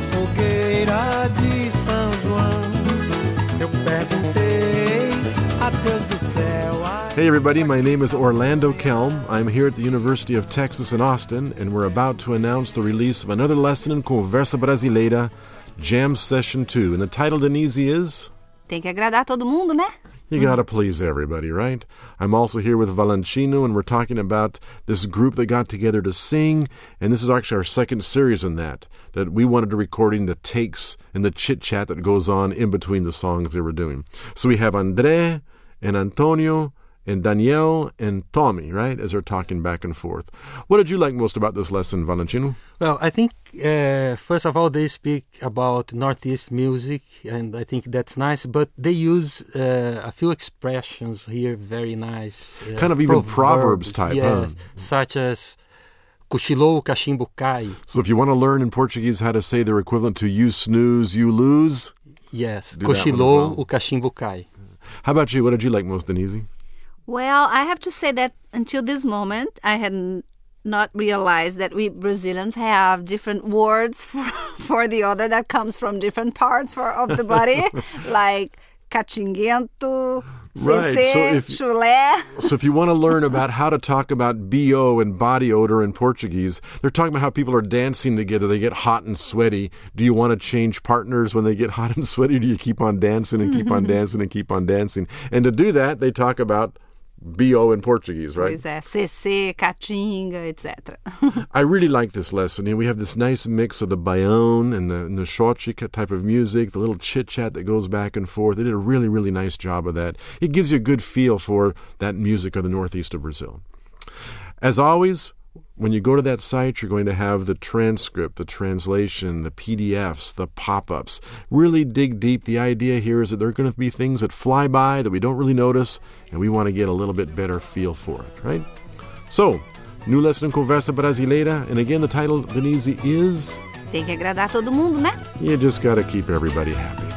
Fogueira de São João? Eu perguntei a Deus do céu. Hey everybody, my name is Orlando Kelm. I'm here at the University of Texas in Austin, and we're about to announce the release of another lesson in Conversa Brasileira, Jam Session 2. And the title, Denise, is. Tem que agradar todo mundo, né? You gotta please everybody, right? I'm also here with Valentino, and we're talking about this group that got together to sing, and this is actually our second series in that. That we wanted to recording the takes and the chit chat that goes on in between the songs they were doing. So we have Andre and Antonio and Danielle and Tommy, right, as they're talking back and forth. What did you like most about this lesson, Valentino? Well, I think uh, first of all they speak about Northeast music, and I think that's nice. But they use uh, a few expressions here, very nice. Uh, kind of even proverbs, type, yes, huh? such as cochilou, o cachimbo cai. So if you want to learn in Portuguese how to say their equivalent to you snooze, you lose. Yes, cochilou, well. o cachimbo cai. How about you? What did you like most, Denise? Well, I have to say that until this moment, I had not realized that we Brazilians have different words for, for the other that comes from different parts for, of the body, like catinguento, Right, so if- chulé. So if you want to learn about how to talk about BO and body odor in Portuguese, they're talking about how people are dancing together. They get hot and sweaty. Do you want to change partners when they get hot and sweaty? Do you keep on dancing and keep on dancing and keep on dancing? And to do that, they talk about BO in Portuguese, right? Pois é, cecê, catinga, etc. I really like this lesson. And we have this nice mix of the baião and the, and the xote type of music, the little chit chat that goes back and forth. They did a really, really nice job of that. It gives you a good feel for that music of the northeast of Brazil. As always, when you go to that site, you're going to have the transcript, the translation, the PDFs, the pop ups. Really dig deep. The idea here is that there are going to be things that fly by that we don't really notice, and we want to get a little bit better feel for it, right? So, new lesson in Conversa Brasileira, and again, the title, Denise, is Tem que agradar todo mundo, né? You just got to keep everybody happy.